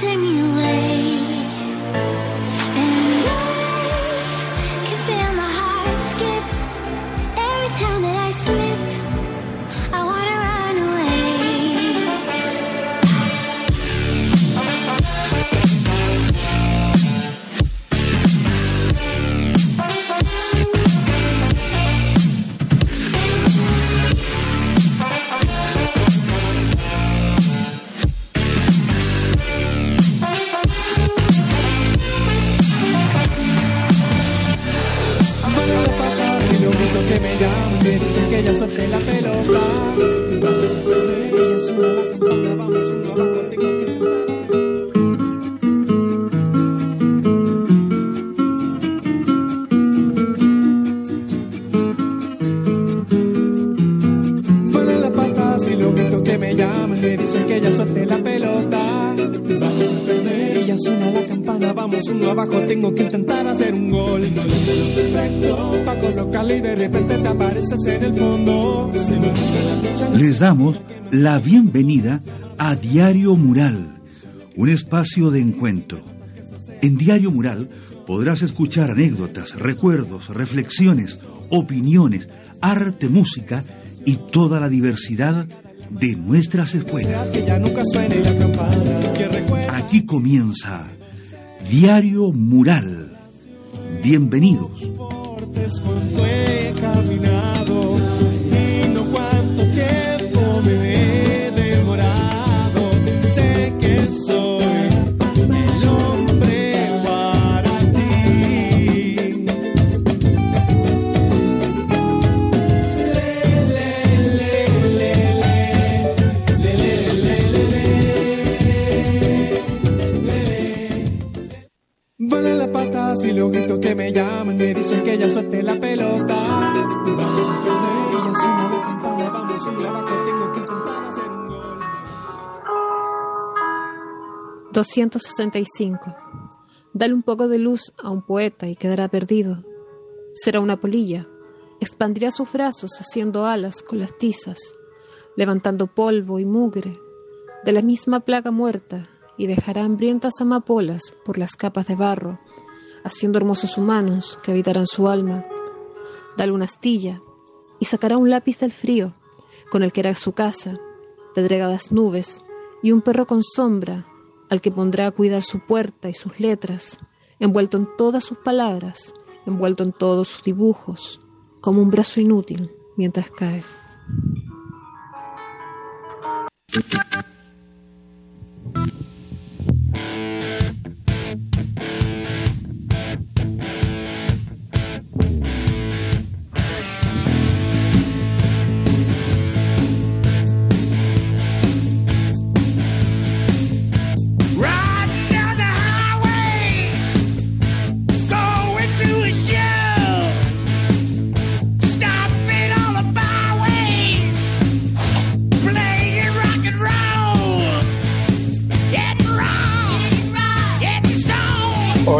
take me damos la bienvenida a Diario Mural, un espacio de encuentro. En Diario Mural podrás escuchar anécdotas, recuerdos, reflexiones, opiniones, arte, música y toda la diversidad de nuestras escuelas. Aquí comienza Diario Mural. Bienvenidos. 265. Dale un poco de luz a un poeta y quedará perdido. Será una polilla. Expandirá sus brazos haciendo alas con las tizas, levantando polvo y mugre de la misma plaga muerta y dejará hambrientas amapolas por las capas de barro, haciendo hermosos humanos que habitarán su alma. Dale una astilla y sacará un lápiz del frío, con el que hará su casa, pedregadas nubes y un perro con sombra al que pondrá a cuidar su puerta y sus letras, envuelto en todas sus palabras, envuelto en todos sus dibujos, como un brazo inútil mientras cae.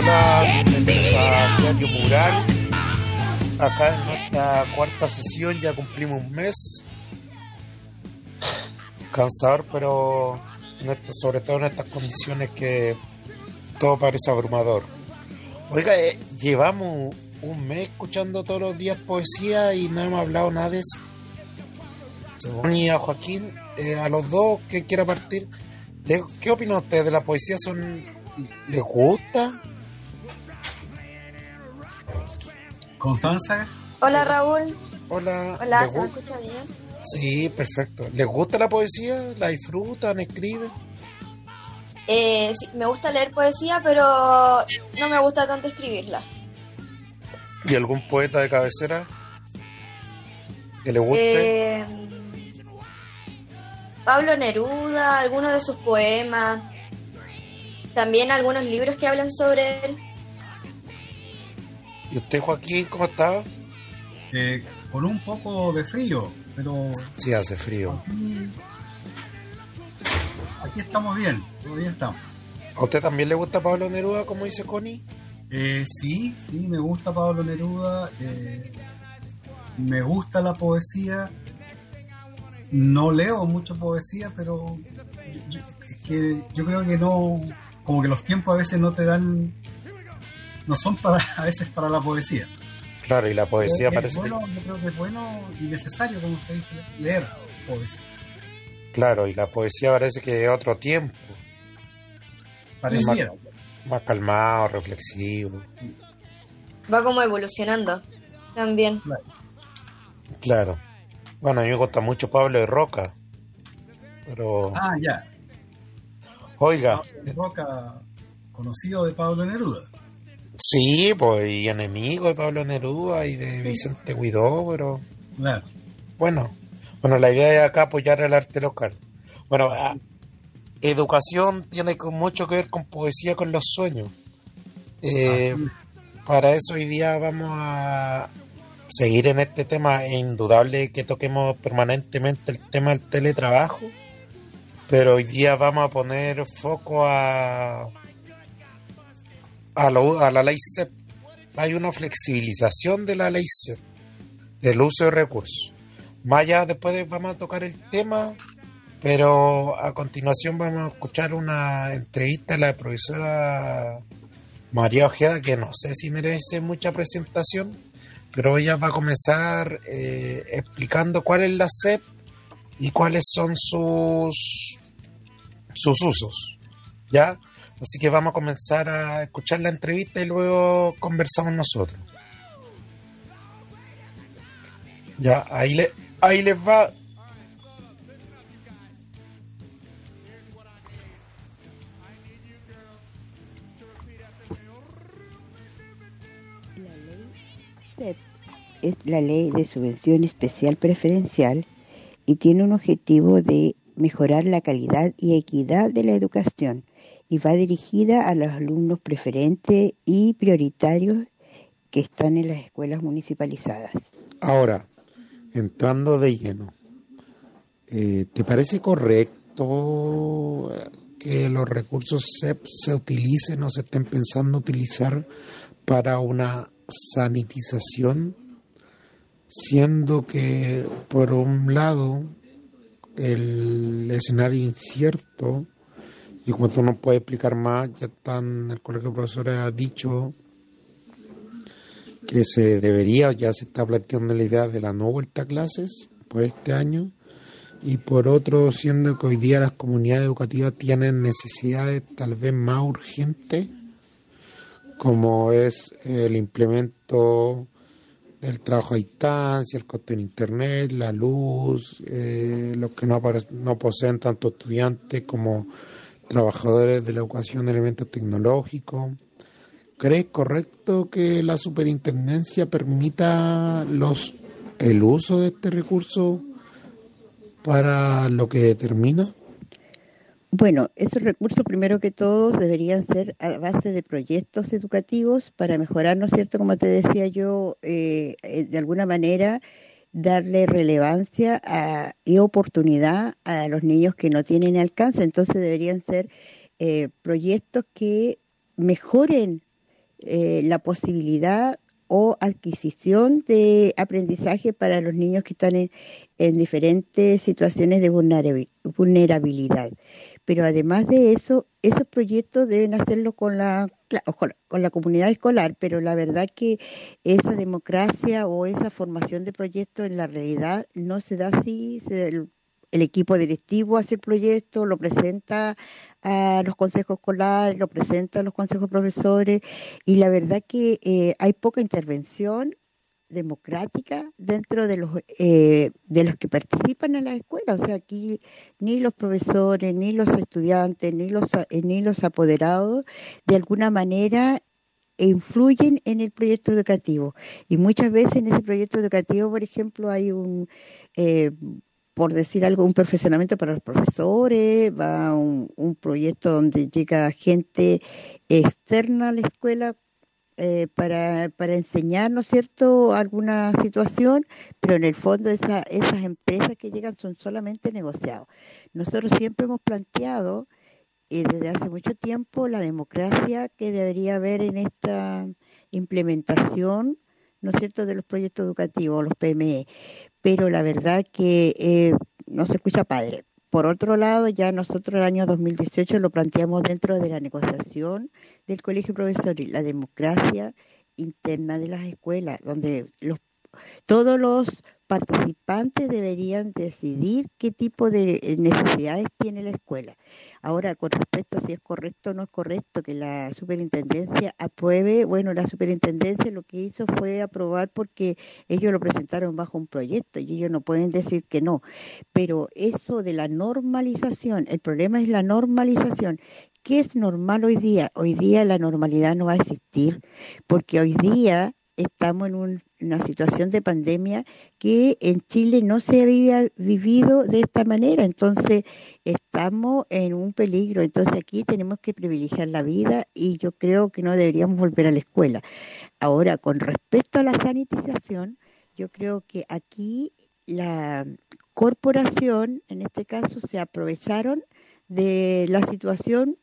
Hola, bienvenidos a Diario Mural. Acá en nuestra cuarta sesión ya cumplimos un mes. Cansador, pero sobre todo en estas condiciones que todo parece abrumador. Oiga, eh, llevamos un mes escuchando todos los días poesía y no hemos hablado nada de eso. Y a Joaquín, eh, a los dos, que quiera partir, ¿le- ¿qué opinan ustedes de la poesía? ¿Son, ¿Les gusta? Constanza, Hola Raúl, Hola. hola, ¿les ¿se me escucha bien? Sí, perfecto. ¿Les gusta la poesía? ¿La disfrutan? ¿Escriben? Eh, sí, me gusta leer poesía, pero no me gusta tanto escribirla. ¿Y algún poeta de cabecera que le guste? Eh, Pablo Neruda, algunos de sus poemas, también algunos libros que hablan sobre él. ¿Y usted, Joaquín, cómo está? eh, con un poco de frío, pero Sí, hace frío. aquí, aquí estamos bien, todavía estamos. ¿A usted también le gusta Pablo Neruda, como dice Connie? Eh, sí, sí, me gusta Pablo Neruda, eh, me gusta la poesía, no leo mucho poesía, pero yo, yo- es que yo creo que no, como que los tiempos a veces no te dan, no son para a veces para la poesía. Claro, y la poesía Es parece bueno, yo creo que es bueno y necesario, como se dice, leer poesía. claro, y la poesía parece que es otro tiempo, Pareciera. más calmado, reflexivo. Va como evolucionando también. Claro. Bueno, a mí me gusta mucho Pablo de Roca. Pero, Ah, ya. oiga, Pablo Roca, conocido de Pablo Neruda. Sí, pues, y enemigo de Pablo Neruda y de Vicente Guidó, pero Claro. bueno. Bueno, la idea es acá apoyar el arte local. Bueno, ah, educación tiene con- mucho que ver con poesía, con los sueños. Eh, para eso hoy día vamos a seguir en este tema. Es indudable que toquemos permanentemente el tema del teletrabajo, pero hoy día vamos a poner foco a, a, la ley CEP. Hay una flexibilización de la ley CEP, del uso de recursos. Más allá después de- vamos a tocar el tema, pero a continuación vamos a escuchar una entrevista a la profesora María Ojeda, que no sé si merece mucha presentación, pero ella va a comenzar eh, explicando cuál es la CEP y cuáles son sus, sus usos. ¿Ya? Así que vamos a comenzar a escuchar la entrevista y luego conversamos nosotros. Ya, ahí, le, ahí les va. La es la ley de subvención especial preferencial y tiene un objetivo de mejorar la calidad y equidad de la educación y va dirigida a los alumnos preferentes y prioritarios que están en las escuelas municipalizadas. Ahora, entrando de lleno, eh, ¿te parece correcto eh, que los recursos CEP se utilicen o se estén pensando utilizar para una sanitización? Siendo que, por un lado, el escenario incierto, y tú no puedes explicar más, ya están, el colegio de profesores ha dicho que se debería, ya se está planteando la idea de la no vuelta a clases por este año, y por otro, siendo que hoy día las comunidades educativas tienen necesidades tal vez más urgentes, como es el implemento del trabajo a distancia, el costo en internet, la luz, eh, los que no, no poseen tanto estudiantes como trabajadores de la educación de elementos tecnológicos. ¿Crees correcto que la superintendencia permita los el uso de este recurso para lo que determina? Bueno, esos recursos, primero que todo, deberían ser a base de proyectos educativos para mejorar, ¿no es cierto? Como te decía yo, eh, eh, de alguna manera darle relevancia y oportunidad a los niños que no tienen alcance. Entonces deberían ser eh, proyectos que mejoren eh, la posibilidad o adquisición de aprendizaje para los niños que están en, en diferentes situaciones de vulnerabi- vulnerabilidad. Pero además de eso, esos proyectos deben hacerlo con la, con la comunidad escolar, pero la verdad que esa democracia o esa formación de proyectos en la realidad no se da así. se- el, el equipo directivo hace el proyecto, lo presenta a los consejos escolares, lo presenta a los consejos profesores y la verdad que eh, hay poca intervención democrática dentro de los eh, de los que participan en la escuela. O sea aquí ni los profesores ni los estudiantes ni los eh, ni los apoderados de alguna manera influyen en el proyecto educativo. Y muchas veces en ese proyecto educativo por ejemplo hay un eh, por decir algo, un perfeccionamiento para los profesores, va un, un proyecto donde llega gente externa a la escuela eh, para, para enseñar, ¿no es cierto?, alguna situación, pero en el fondo esa, esas empresas que llegan son solamente negociados. Nosotros siempre hemos planteado eh, desde hace mucho tiempo la democracia que debería haber en esta implementación, ¿no es cierto?, de los proyectos educativos, los PME. Pero la verdad que eh, no se escucha padre. Por otro lado, ya nosotros el año 2018 lo planteamos dentro de la negociación del Colegio Profesoril, la democracia interna de las escuelas, donde los, todos los participantes deberían decidir qué tipo de eh, necesidades tiene la escuela. Ahora, con respecto a si es correcto o no es correcto que la superintendencia apruebe, bueno, la superintendencia lo que hizo fue aprobar porque ellos lo presentaron bajo un proyecto y ellos no pueden decir que no. Pero eso de la normalización, el problema es la normalización. ¿Qué es normal hoy día? Hoy día la normalidad no va a existir porque hoy día estamos en un- una situación de pandemia que en Chile no se había vivido de esta manera. Entonces, estamos en un peligro. Entonces, aquí tenemos que privilegiar la vida y yo creo que no deberíamos volver a la escuela. Ahora, con respecto a la sanitización, yo creo que aquí la corporación, en este caso, se aprovecharon de la situación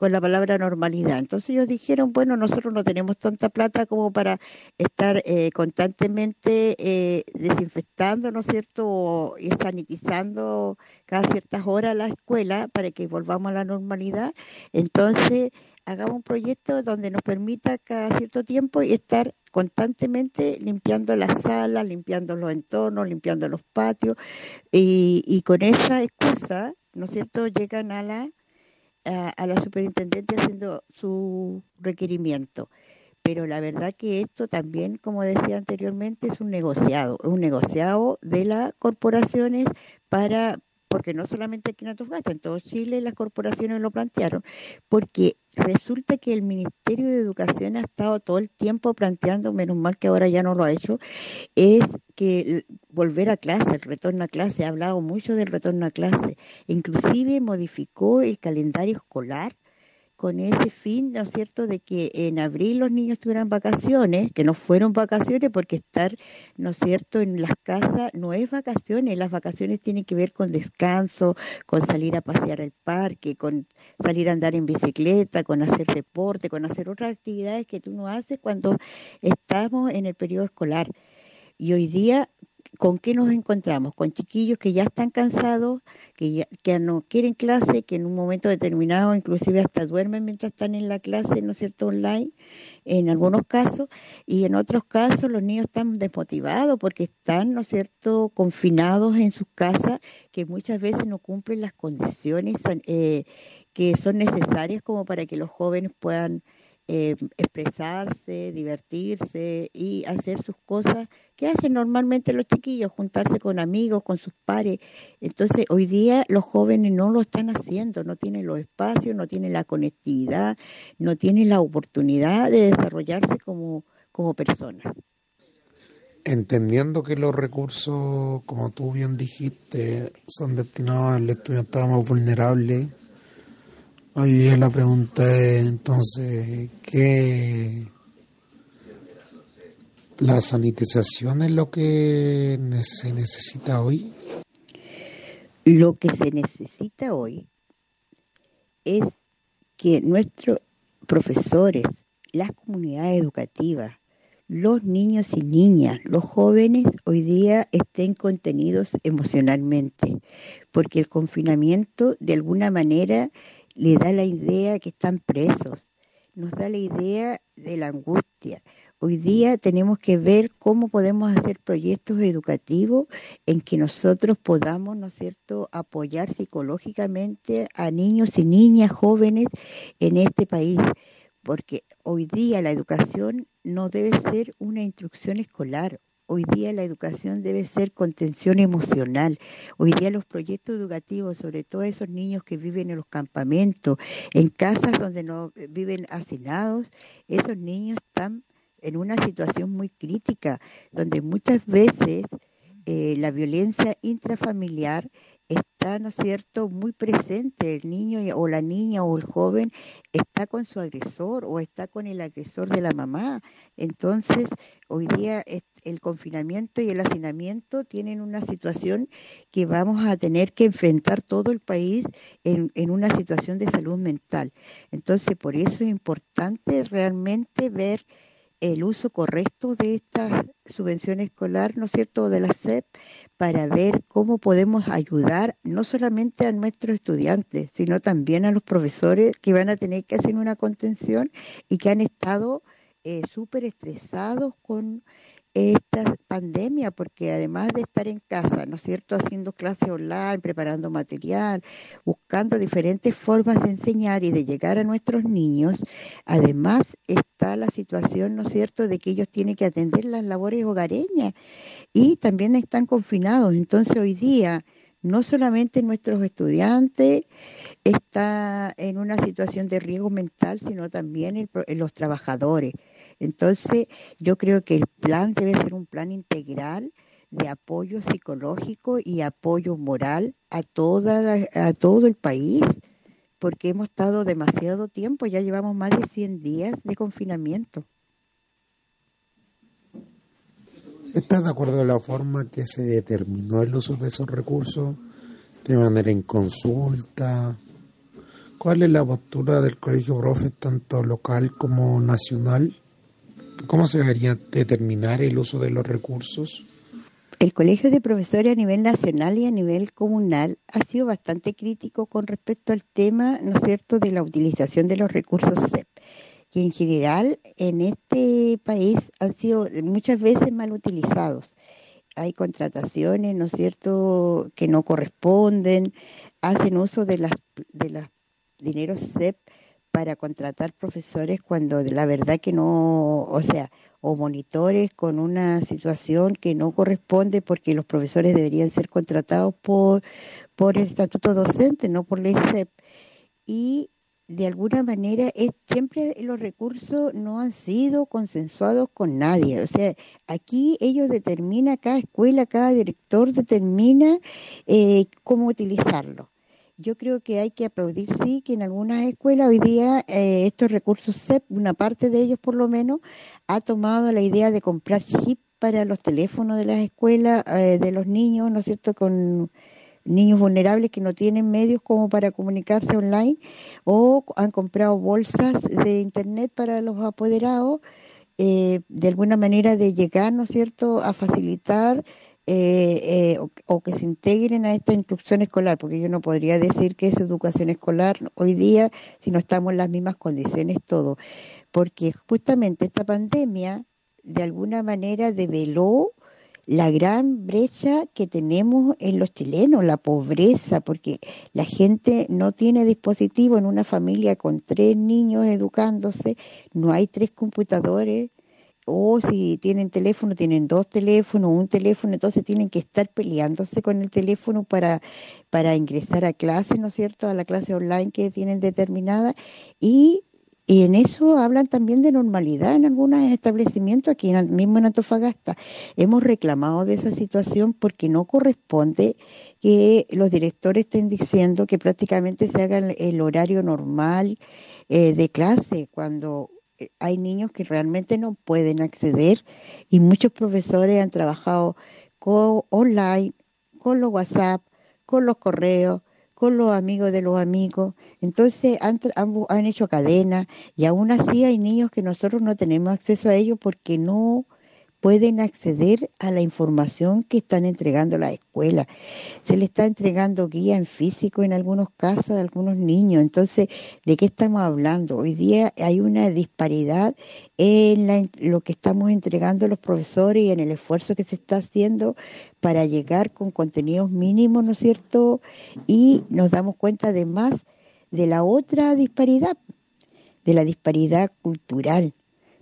con la palabra normalidad. Entonces ellos dijeron, bueno, nosotros no tenemos tanta plata como para estar eh, constantemente eh, desinfectando, ¿no es cierto?, y sanitizando cada ciertas horas la escuela para que volvamos a la normalidad. Entonces, hagamos un proyecto donde nos permita cada cierto tiempo estar constantemente limpiando las salas, limpiando los entornos, limpiando los patios, y, y con esa excusa, ¿no es cierto?, llegan a la a, la superintendente haciendo su requerimiento. Pero la verdad que esto también, como decía anteriormente, es un negociado, un negociado de las corporaciones para, porque no solamente aquí en Antofagasta, en todo Chile las corporaciones lo plantearon, porque resulta que el Ministerio de Educación ha estado todo el tiempo planteando, menos mal que ahora ya no lo ha hecho, es que volver a clase, el retorno a clase, ha hablado mucho del retorno a clase, inclusive modificó el calendario escolar con ese fin, ¿no es cierto?, de que en abril los niños tuvieran vacaciones, que no fueron vacaciones porque estar, ¿no es cierto?, en las casas no es vacaciones, las vacaciones tienen que ver con descanso, con salir a pasear al parque, con salir a andar en bicicleta, con hacer deporte, con hacer otras actividades que tú no haces cuando estamos en el periodo escolar. Y hoy día, ¿con qué nos encontramos? Con chiquillos que ya están cansados, que ya, que no quieren clase, que en un momento determinado inclusive hasta duermen mientras están en la clase, ¿no es cierto?, online, en algunos casos, y en otros casos los niños están desmotivados porque están, ¿no es cierto?, confinados en sus casas, que muchas veces no cumplen las condiciones eh, que son necesarias como para que los jóvenes puedan eh, expresarse, divertirse y hacer sus cosas que hacen normalmente los chiquillos, juntarse con amigos, con sus pares. Entonces, hoy día los jóvenes no lo están haciendo, no tienen los espacios, no tienen la conectividad, no tienen la oportunidad de desarrollarse como, como personas. Entendiendo que los recursos, como tú bien dijiste, son destinados al estudiantado más vulnerable, día la pregunta es entonces, ¿qué la sanitización es lo que se necesita hoy? Lo que se necesita hoy es que nuestros profesores, las comunidades educativas, los niños y niñas, los jóvenes hoy día estén contenidos emocionalmente, porque el confinamiento de alguna manera le da la idea que están presos, nos da la idea de la angustia. Hoy día tenemos que ver cómo podemos hacer proyectos educativos en que nosotros podamos, ¿no es cierto?, apoyar psicológicamente a niños y niñas jóvenes en este país, porque hoy día la educación no debe ser una instrucción escolar. Hoy día la educación debe ser contención emocional. Hoy día los proyectos educativos, sobre todo esos niños que viven en los campamentos, en casas donde no viven hacinados, esos niños están en una situación muy crítica, donde muchas veces eh, la violencia intrafamiliar está, ¿no es cierto?, muy presente. El niño o la niña o el joven está con su agresor o está con el agresor de la mamá. Entonces, hoy día el confinamiento y el hacinamiento tienen una situación que vamos a tener que enfrentar todo el país en, en una situación de salud mental. Entonces, por eso es importante realmente ver el uso correcto de esta subvención escolar, ¿no es cierto?, de la SEP, para ver cómo podemos ayudar no solamente a nuestros estudiantes, sino también a los profesores que van a tener que hacer una contención y que han estado eh, súper estresados con esta pandemia, porque además de estar en casa, ¿no es cierto?, haciendo clases online, preparando material, buscando diferentes formas de enseñar y de llegar a nuestros niños, además está la situación, ¿no es cierto?, de que ellos tienen que atender las labores hogareñas y también están confinados. Entonces hoy día, no solamente nuestros estudiantes están en una situación de riesgo mental, sino también el, los trabajadores. Entonces, yo creo que el plan debe ser un plan integral de apoyo psicológico y apoyo moral a toda la- a todo el país, porque hemos estado demasiado tiempo, ya llevamos más de 100 días de confinamiento. ¿Estás de acuerdo en la forma que se determinó el uso de esos recursos? ¿De manera en consulta? ¿Cuál es la postura del Colegio Profes, tanto local como nacional? ¿Cómo se debería determinar el uso de los recursos? El Colegio de Profesores a nivel nacional y a nivel comunal ha sido bastante crítico con respecto al tema, ¿no es cierto?, de la utilización de los recursos CEP, que en general en este país han sido muchas veces mal utilizados. Hay contrataciones, ¿no es cierto?, que no corresponden, hacen uso de las de los dineros CEP para contratar profesores cuando la verdad que no, o sea, o monitores con una situación que no corresponde porque los profesores deberían ser contratados por, por el estatuto docente, no por ley CEP. Y de alguna manera es, siempre los recursos no han sido consensuados con nadie. O sea, aquí ellos determinan, cada escuela, cada director determina eh, cómo utilizarlo. Yo creo que hay que aplaudir, sí, que en algunas escuelas hoy día eh, estos recursos CEP, una parte de ellos por lo menos, ha tomado la idea de comprar chip para los teléfonos de las escuelas, eh, de los niños, ¿no es cierto?, con niños vulnerables que no tienen medios como para comunicarse online, o han comprado bolsas de internet para los apoderados, eh, de alguna manera de llegar, ¿no es cierto?, a facilitar eh, eh, o, o, que se integren a esta instrucción escolar, porque yo no podría decir que es educación escolar hoy día si no estamos en las mismas condiciones todos, porque justamente esta pandemia de alguna manera develó la gran brecha que tenemos en los chilenos, la pobreza, porque la gente no tiene dispositivo en una familia con tres niños educándose, no hay tres computadores, o si tienen teléfono, tienen dos teléfonos, un teléfono, entonces tienen que estar peleándose con el teléfono para, para ingresar a clase, ¿no es cierto?, a la clase online que tienen determinada. Y, y en eso hablan también de normalidad en algunos establecimientos, aquí en, mismo en Antofagasta. Hemos reclamado de esa situación porque no corresponde que los directores estén diciendo que prácticamente se haga el, el horario normal eh, de clase cuando hay niños que realmente no pueden acceder y muchos profesores han trabajado con, online, con los WhatsApp, con los correos, con los amigos de los amigos. Entonces han, han, han hecho cadena y aún así hay niños que nosotros no tenemos acceso a ellos porque no pueden acceder a la información que están entregando las escuelas. Se le está entregando guía en físico en algunos casos a algunos niños. Entonces, ¿de qué estamos hablando? Hoy día hay una disparidad en la, lo que estamos entregando los profesores y en el esfuerzo que se está haciendo para llegar con contenidos mínimos, ¿no es cierto? Y nos damos cuenta además de la otra disparidad, de la disparidad cultural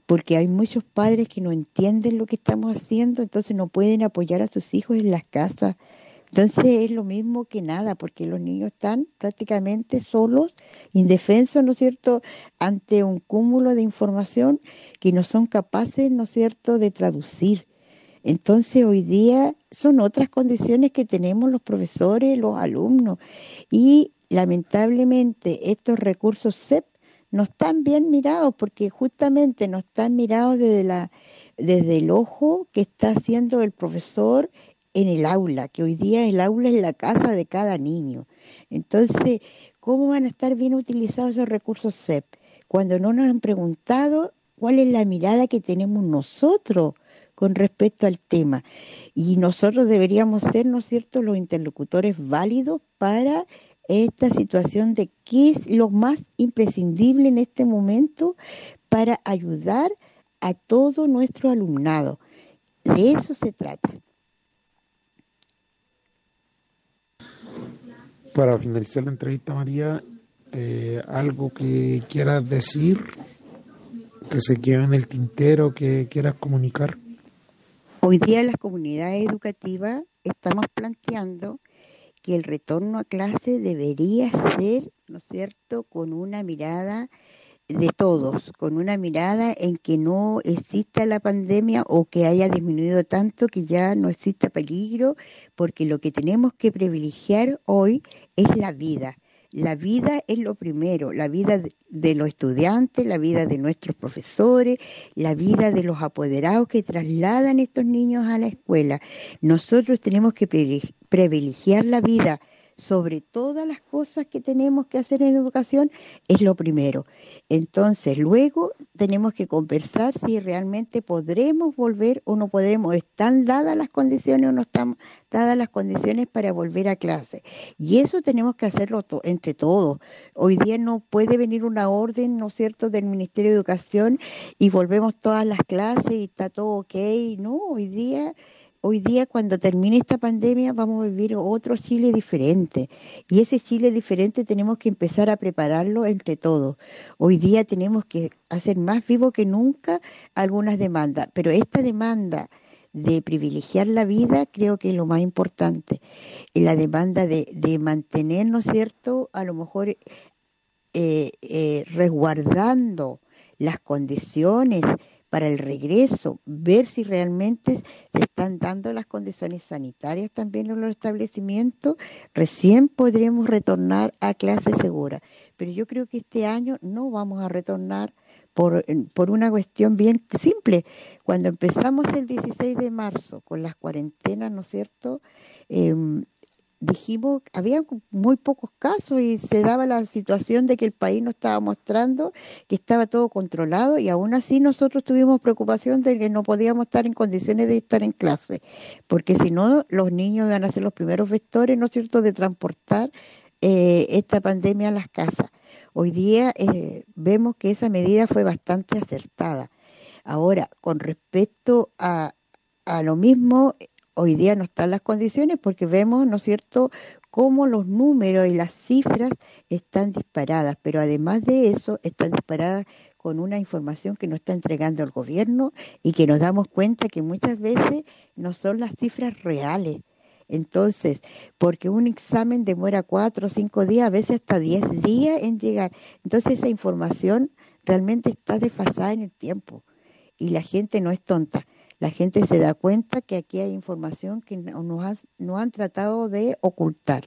porque hay muchos padres que no entienden lo que estamos haciendo, entonces no pueden apoyar a sus hijos en las casas. Entonces es lo mismo que nada, porque los niños están prácticamente solos, indefensos, ¿no es cierto?, ante un cúmulo de información que no son capaces, ¿no es cierto?, de traducir. Entonces hoy día son otras condiciones que tenemos los profesores, los alumnos, y lamentablemente estos recursos CEP no están bien mirados porque justamente no están mirados desde la desde el ojo que está haciendo el profesor en el aula, que hoy día el aula es la casa de cada niño. Entonces, ¿cómo van a estar bien utilizados esos recursos CEP? Cuando no nos han preguntado cuál es la mirada que tenemos nosotros con respecto al tema. Y nosotros deberíamos ser, ¿no es cierto?, los interlocutores válidos para esta situación de qué es lo más imprescindible en este momento para ayudar a todo nuestro alumnado. De eso se trata. Para finalizar la entrevista, María, eh, algo que quieras decir, que se queda en el tintero, que quieras comunicar. Hoy día las comunidades educativas estamos planteando que el retorno a clase debería ser, ¿no es cierto?, con una mirada de todos, con una mirada en que no exista la pandemia o que haya disminuido tanto que ya no exista peligro, porque lo que tenemos que privilegiar hoy es la vida. La vida es lo primero, la vida de los estudiantes, la vida de nuestros profesores, la vida de los apoderados que trasladan estos niños a la escuela. Nosotros tenemos que privilegiar la vida sobre todas las cosas que tenemos que hacer en educación es lo primero. Entonces, luego tenemos que conversar si realmente podremos volver o no podremos. ¿Están dadas las condiciones o no están dadas las condiciones para volver a clase? Y eso tenemos que hacerlo entre todos. Hoy día no puede venir una orden, ¿no es cierto?, del Ministerio de Educación y volvemos todas las clases y está todo ok. No, hoy día hoy día cuando termine esta pandemia vamos a vivir otro Chile diferente y ese Chile diferente tenemos que empezar a prepararlo entre todos. Hoy día tenemos que hacer más vivo que nunca algunas demandas, pero esta demanda de privilegiar la vida creo que es lo más importante. Y la demanda de, de mantener, ¿no es cierto?, a lo mejor eh, eh, resguardando las condiciones para el regreso, ver si realmente se están dando las condiciones sanitarias también en los establecimientos, recién podremos retornar a clase segura. Pero yo creo que este año no vamos a retornar por, por una cuestión bien simple. Cuando empezamos el 16 de marzo con las cuarentenas, ¿no es cierto? Eh, dijimos, había muy pocos casos y se daba la situación de que el país no estaba mostrando que estaba todo controlado y aún así nosotros tuvimos preocupación de que no podíamos estar en condiciones de estar en clase, porque si no los niños iban a ser los primeros vectores, ¿no es cierto?, de transportar eh, esta pandemia a las casas. Hoy día eh, vemos que esa medida fue bastante acertada. Ahora, con respecto a, a lo mismo, hoy día no están las condiciones porque vemos, ¿no es cierto?, cómo los números y las cifras están disparadas, pero además de eso están disparadas con una información que nos está entregando el gobierno y que nos damos cuenta que muchas veces no son las cifras reales. Entonces, porque un examen demora cuatro o cinco días, a veces hasta diez días en llegar. Entonces, esa información realmente está desfasada en el tiempo y la gente no es tonta la gente se da cuenta que aquí hay información que no han tratado de ocultar.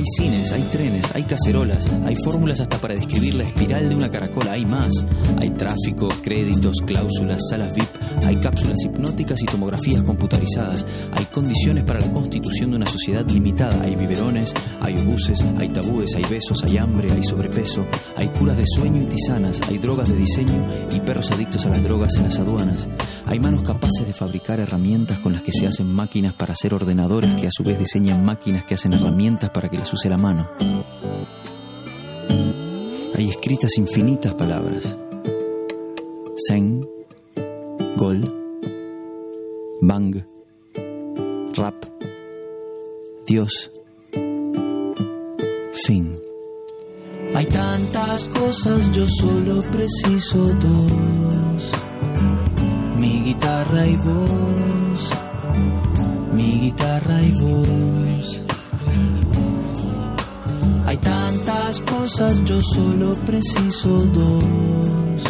Hay cines, hay trenes, hay cacerolas, hay fórmulas hasta para describir la espiral de una caracola, hay más. Hay tráfico, créditos, cláusulas, salas VIP, hay cápsulas hipnóticas y tomografías computarizadas, hay condiciones para la constitución de una sociedad limitada, hay biberones, hay obuses, hay tabúes, hay besos, hay hambre, hay sobrepeso, hay curas de sueño y tisanas, hay drogas de diseño y perros adictos a las drogas en las aduanas. Hay manos capaces de fabricar herramientas con las que se hacen máquinas para hacer ordenadores que a su vez diseñan máquinas que hacen herramientas para que las use la mano. Hay escritas infinitas palabras. Zen, Gol, Bang, Rap, Dios, fin. Hay tantas cosas, yo solo preciso dos. Mi guitarra y voz, mi guitarra y voz. Hay tantas cosas, yo solo preciso dos.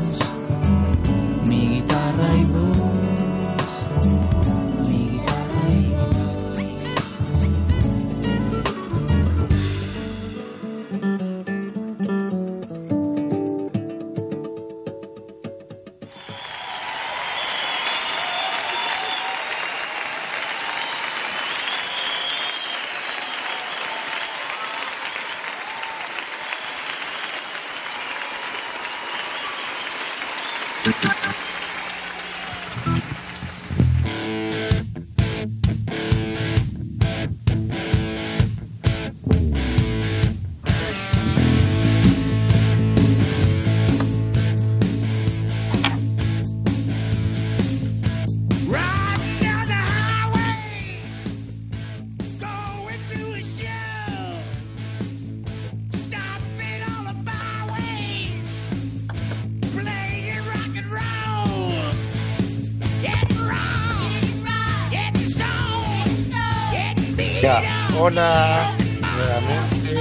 Hola, nuevamente.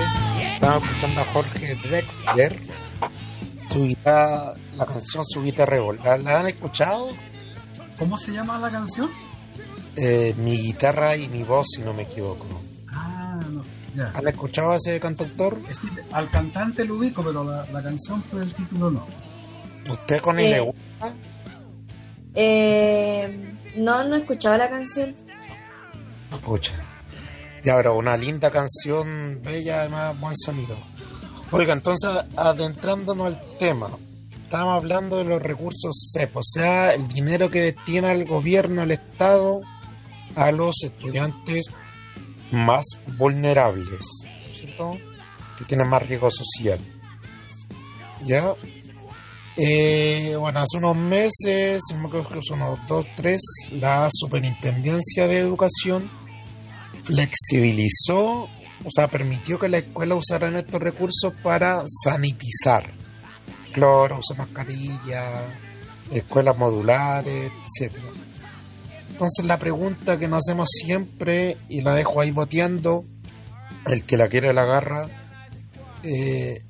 Estamos escuchando a Jorge Drexler. Su guitarra, la canción Su guitarra. ¿La, la han escuchado? ¿Cómo se llama la canción? Eh, mi guitarra y mi voz, si no me equivoco. Ah, no, ya. ¿Han escuchado a ese cantautor? Es al cantante lo ubico, pero la, la canción por el título no. ¿Usted con él Eh. le gusta? Eh, no, no he escuchado la canción. Escucha. Ya, pero una linda canción, bella, además, buen sonido. Oiga, entonces, adentrándonos al tema, estamos hablando de los recursos CEP, o sea, el dinero que destina el gobierno, el Estado, a los estudiantes más vulnerables, ¿cierto? Que tienen más riesgo social. ¿Ya? Eh, bueno, hace unos meses, me equivoco, son unos dos, tres, la Superintendencia de Educación flexibilizó, o sea, permitió que la escuela usaran estos recursos para sanitizar. Cloro, uso mascarilla, escuelas modulares, etcétera. Entonces la pregunta que nos hacemos siempre, y la dejo ahí boteando, el que la quiere la agarra, eh,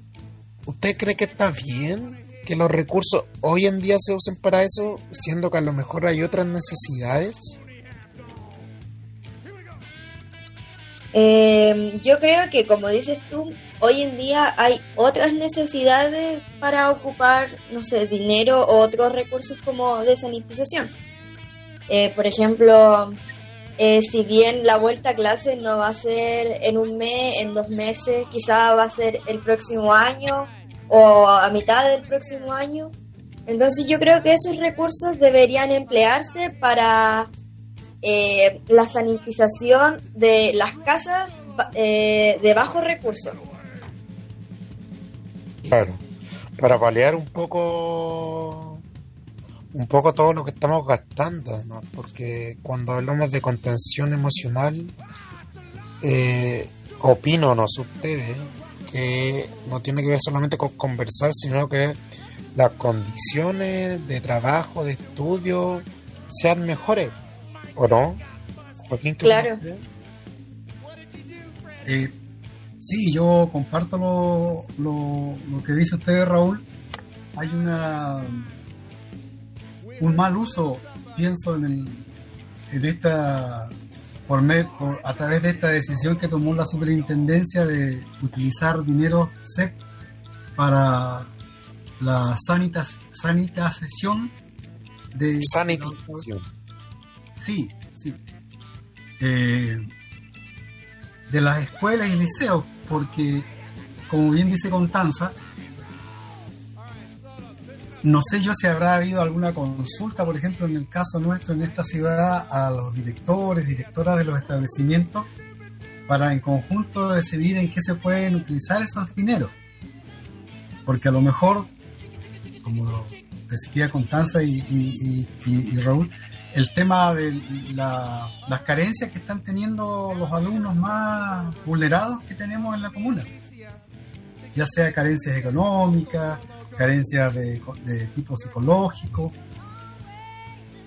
¿usted cree que está bien que los recursos hoy en día se usen para eso, siendo que a lo mejor hay otras necesidades? Eh, yo creo que, como dices tú, hoy en día hay otras necesidades para ocupar, no sé, dinero o otros recursos como de sanitización. Eh, por ejemplo, eh, si bien la vuelta a clase no va a ser en un mes, en dos meses, quizá va a ser el próximo año o a mitad del próximo año. Entonces yo creo que esos recursos deberían emplearse para eh, la sanitización de las casas eh, de bajos recursos. Claro, para paliar un poco un poco todo lo que estamos gastando, porque cuando hablamos de contención emocional, eh, opino, no ustedes, que no tiene que ver solamente con conversar, sino que las condiciones de trabajo, de estudio, sean mejores, ¿o no? Joaquín, ¿qué Claro. Eh, sí, yo comparto lo, lo, lo que dice usted, Raúl. Hay una un mal uso, pienso, en, el, en esta por, me- por- a través de esta decisión que tomó la superintendencia de utilizar dinero SEP para la sanitas, sanitización de Sanitización. Sí, sí. Eh, de las escuelas y liceos, porque, como bien dice Constanza, no sé yo si habrá habido alguna consulta, por ejemplo, en el caso nuestro en esta ciudad, a los directores, directoras de los establecimientos, para en conjunto decidir en qué se pueden utilizar esos dineros. Porque a lo mejor, como decía Constanza y, y- y- y- y Raúl, el tema de la- las carencias que están teniendo los alumnos más vulnerados que tenemos en la comuna, ya sea carencias económicas, carencias de, de tipo psicológico.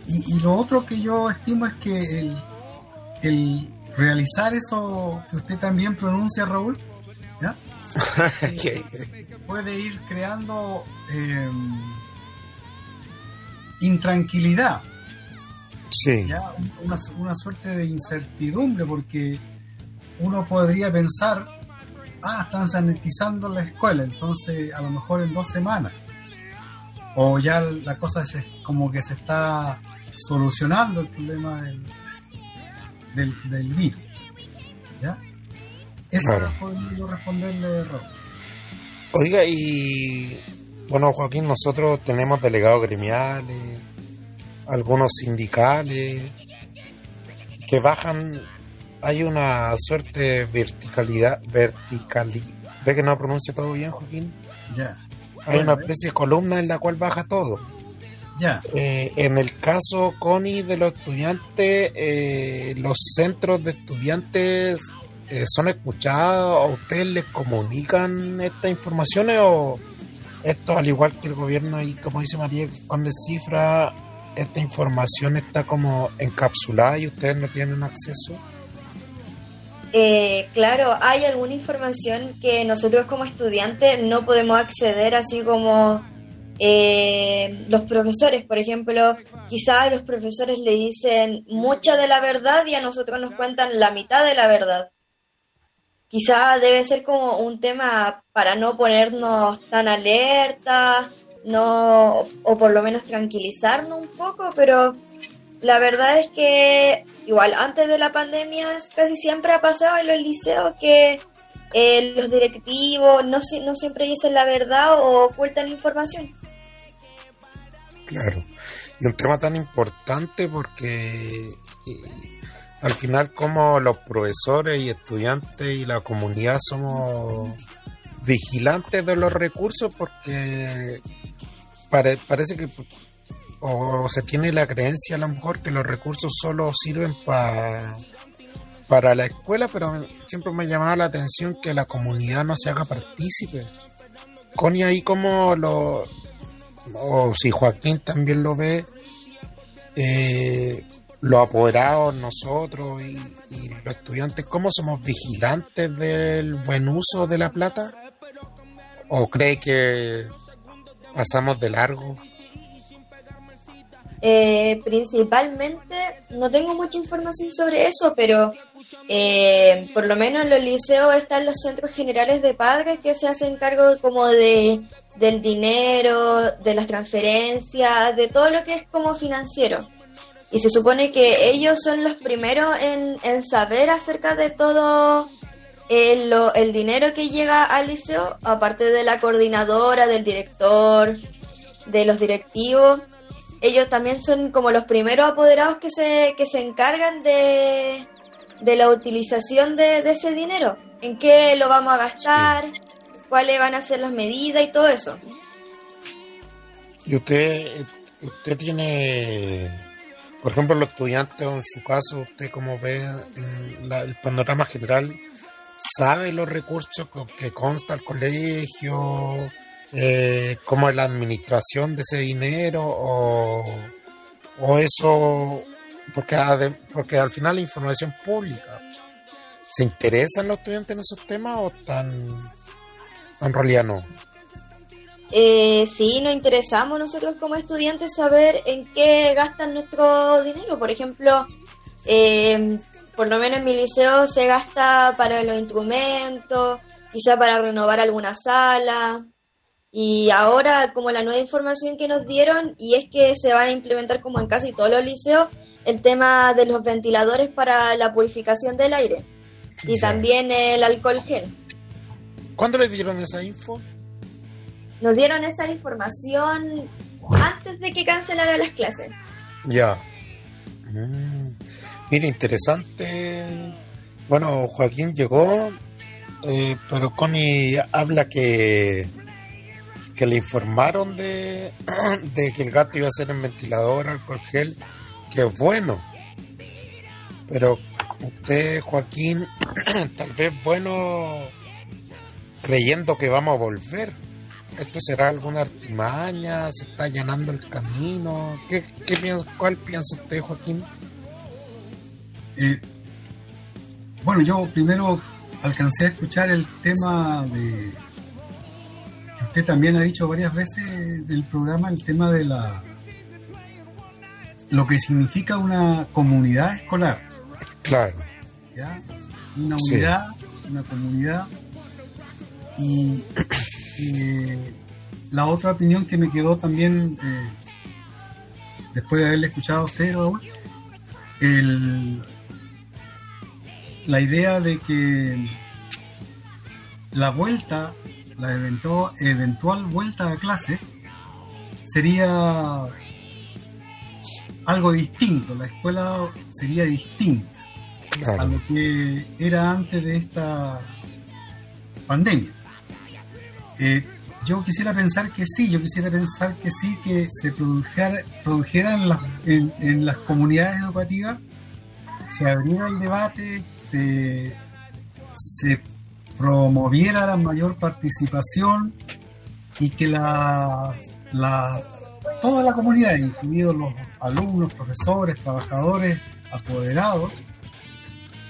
Y, y lo otro que yo estimo es que el, el realizar eso que usted también pronuncia, Raúl, ¿ya? puede ir creando eh, intranquilidad Sí. ya una, una suerte de incertidumbre porque uno podría pensar ah están sanitizando la escuela entonces a lo mejor en dos semanas o ya la cosa se, como que se está solucionando el problema del, del, del virus ya eso Claro. podría responderle Rob. Oiga, y bueno, Joaquín, nosotros tenemos delegados gremiales, algunos sindicales, que bajan, hay una suerte de verticalidad, verticalidad, ¿ve que no pronuncia todo bien, Joaquín? ya Hay una especie de columna en la cual baja todo. ya Eh, en el caso, Connie, de los estudiantes, eh, los centros de estudiantes eh, son escuchados, ¿a ustedes les comunican estas informaciones o esto, al igual que el gobierno y como dice María, cuando cifra, esta información está como encapsulada y ustedes no tienen acceso? Eh, claro, hay alguna información que nosotros como estudiantes no podemos acceder, así como eh, los profesores, por ejemplo, quizás los profesores le dicen mucha de la verdad y a nosotros nos cuentan la mitad de la verdad. Quizá debe ser como un tema para no ponernos tan alerta, no, o por lo menos tranquilizarnos un poco, pero la verdad es que igual antes de la pandemia casi siempre ha pasado en los liceos que eh, los directivos no, no siempre dicen la verdad o ocultan información. Claro. Y un tema tan importante porque eh, al final como los profesores y estudiantes y la comunidad somos vigilantes de los recursos porque pare- parece que o se tiene la creencia a lo mejor que los recursos solo sirven pa- para la escuela, pero siempre me ha llamado la atención que la comunidad no se haga partícipe. Connie, ahí como lo, o si Joaquín también lo ve, eh, los apoderados, nosotros y, y los estudiantes, ¿cómo somos vigilantes del buen uso de la plata? ¿O cree que pasamos de largo? Eh, principalmente, no tengo mucha información sobre eso, pero eh, por lo menos en los liceos están los centros generales de padres que se hacen cargo como de del dinero, de las transferencias, de todo lo que es como financiero. Y se supone que ellos son los primeros en, en saber acerca de todo el, lo- el dinero que llega al liceo, aparte de la coordinadora, del director, de los directivos, ellos también son como los primeros apoderados que se, que se encargan de, de la utilización de, de ese dinero. ¿En qué lo vamos a gastar? ¿Cuáles van a ser las medidas y todo eso? Y usted, usted tiene, por ejemplo, los estudiantes, o en su caso, usted como ve mm, la- el panorama general, sabe los recursos que consta el colegio, eh, cómo es la administración de ese dinero, o, o eso, porque, porque al final la información pública. ¿Se interesan los estudiantes en esos temas o tan, en realidad no? Eh, sí, nos interesamos nosotros como estudiantes saber en qué gastan nuestro dinero. Por ejemplo, eh, por lo menos en mi liceo se gasta para los instrumentos, quizá para renovar alguna sala. Y ahora, como la nueva información que nos dieron, y es que se van a implementar como en casi todos los liceos, el tema de los ventiladores para la purificación del aire. Y Ya. también el alcohol gel. ¿Cuándo les dieron esa info? Nos dieron esa información antes de que cancelara las clases. Ya. Mm. Mira, interesante. Bueno, Joaquín llegó, eh, pero Connie habla que, que le informaron de, de que el gato iba a ser en ventilador, alcohol gel, que es bueno. Pero usted, Joaquín, tal vez bueno creyendo que vamos a volver. ¿Esto será alguna artimaña? ¿Se está allanando el camino? ¿Qué, qué ¿Cuál piensa usted, Joaquín? Eh, bueno, yo primero alcancé a escuchar el tema de. que Usted también ha dicho varias veces del programa el tema de la. lo que significa una comunidad escolar. Claro. ¿ya? Una Sí. unidad, una comunidad. Y eh, la otra opinión que me quedó también, eh, después de haberle escuchado a usted, Raúl, el, la idea de que la vuelta, la eventual, eventual vuelta a clases, sería algo distinto, la escuela sería distinta a lo que era antes de esta pandemia. Eh, yo quisiera pensar que sí, yo quisiera pensar que sí, que se produjera, produjera en, las, en, en las comunidades educativas, se abriera el debate, se, promoviera la mayor participación y que la, la, toda la comunidad, incluidos los alumnos, profesores, trabajadores, apoderados,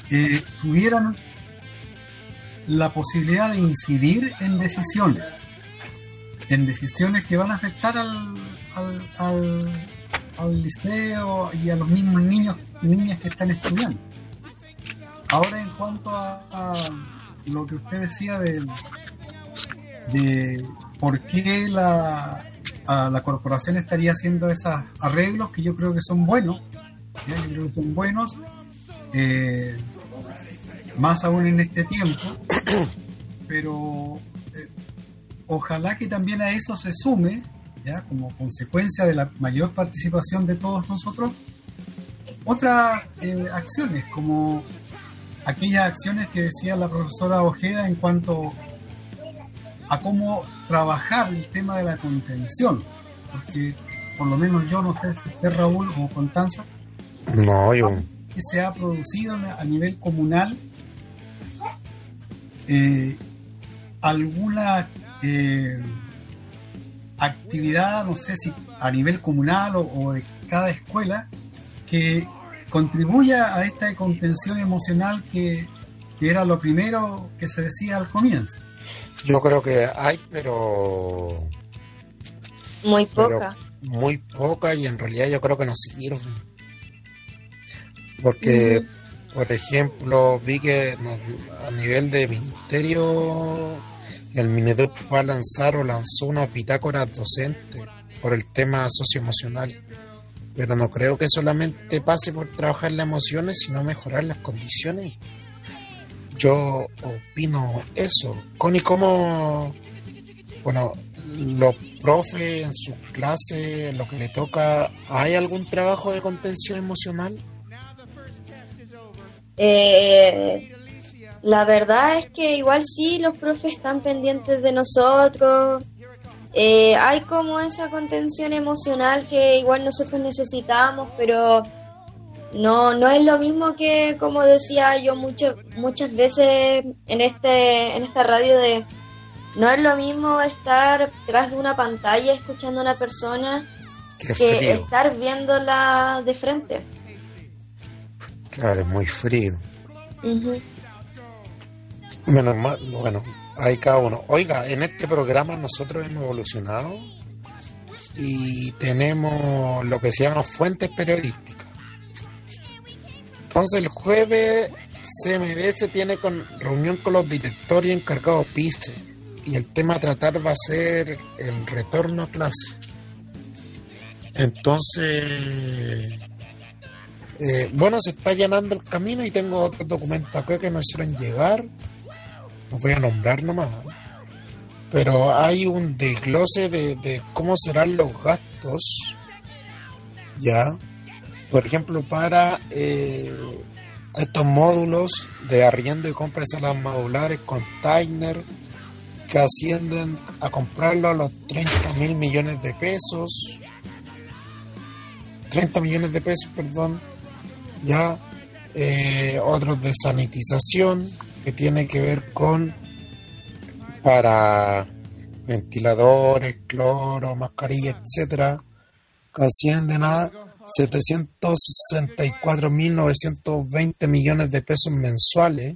eh, tuvieran la posibilidad de incidir en decisiones, en decisiones que van a afectar al, al liceo y a los mismos niños y niñas que están estudiando. Ahora en cuanto a, lo que usted decía de, de por qué la, la corporación estaría haciendo esos arreglos que yo creo que son buenos, yo son buenos, eh, más aún en este tiempo, pero eh, ojalá que también a eso se sume, ya como consecuencia de la mayor participación de todos nosotros, otras eh, acciones, como aquellas acciones que decía la profesora Ojeda en cuanto a cómo trabajar el tema de la contención, porque por lo menos yo no sé si usted Raúl o Constanza, No, yo. que se ha producido a nivel comunal eh, alguna eh, actividad, no sé si a nivel comunal o, o de cada escuela, que contribuya a esta contención emocional que, que era lo primero que se decía al comienzo. Yo creo que hay, pero Muy Pero- poca. muy poca y en realidad yo creo que no sirven. Porque, por ejemplo, vi que a nivel de ministerio, el Mineduc va a lanzar o lanzó unas bitácoras docentes por el tema socioemocional. Pero no creo que solamente pase por trabajar las emociones, sino mejorar las condiciones. Yo opino eso. Connie, ¿cómo...? Bueno, los profes en sus clases, lo que le toca, ¿hay algún trabajo de contención emocional? Eh, la verdad es que igual sí, los profes están pendientes de nosotros. Eh, hay como esa contención emocional que igual nosotros necesitamos, pero no, no es lo mismo que, como decía yo mucho, muchas veces en, este, en esta radio, de no es lo mismo estar tras de una pantalla escuchando a una persona Qué que frío. estar viéndola de frente. Claro, es muy frío. Menos mal, bueno, hay cada uno. Oiga, en este programa nosotros hemos evolucionado y tenemos lo que se llama fuentes periodísticas. Entonces el jueves CMDS tiene con, reunión con los directores encargados PICE y el tema a tratar va a ser el retorno a clase. Entonces, eh, bueno, se está llenando el camino y tengo otros documentos acá que nos hicieron llegar. Voy a nombrar nomás. ¿eh? Pero hay un desglose de, de cómo serán los gastos. Ya. Por ejemplo, para eh, estos módulos de arriendo y compra de salas modulares, container, que ascienden a comprarlo a los 30 mil millones de pesos. 30 millones de pesos, perdón. Ya. Eh, otros de sanitización, que tiene que ver con para ventiladores, cloro, mascarilla, etcétera, que ascienden a 764.920 millones de pesos mensuales.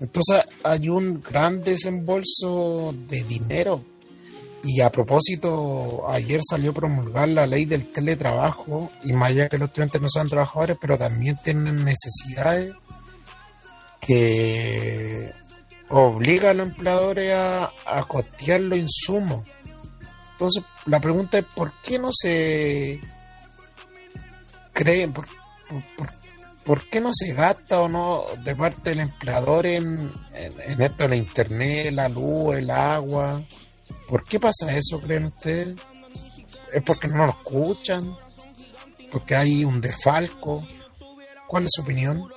Entonces hay un gran desembolso de dinero. Y a propósito, ayer salió a promulgar la ley del teletrabajo, y más allá que los estudiantes no sean trabajadores, pero también tienen necesidades que obliga a los empleadores a, a costear los insumos. Entonces, la pregunta es, ¿por qué no se creen, por, por- qué no se gasta o no de parte del empleador en, en, en esto de internet, la luz, el agua? ¿Por qué pasa eso, creen ustedes? ¿Es porque no lo escuchan? ¿Porque hay un desfalco? ¿Cuál es su opinión?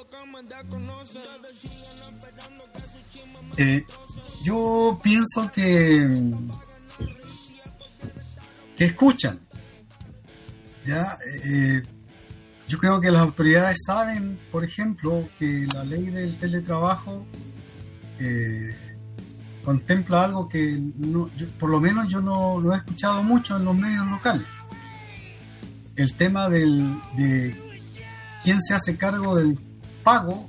Eh, yo pienso que que escuchan ya Eh, yo creo que las autoridades saben por ejemplo que la ley del teletrabajo eh, contempla algo que no- yo- por lo menos yo no lo he escuchado mucho en los medios locales. El tema del, de quién se hace cargo del pago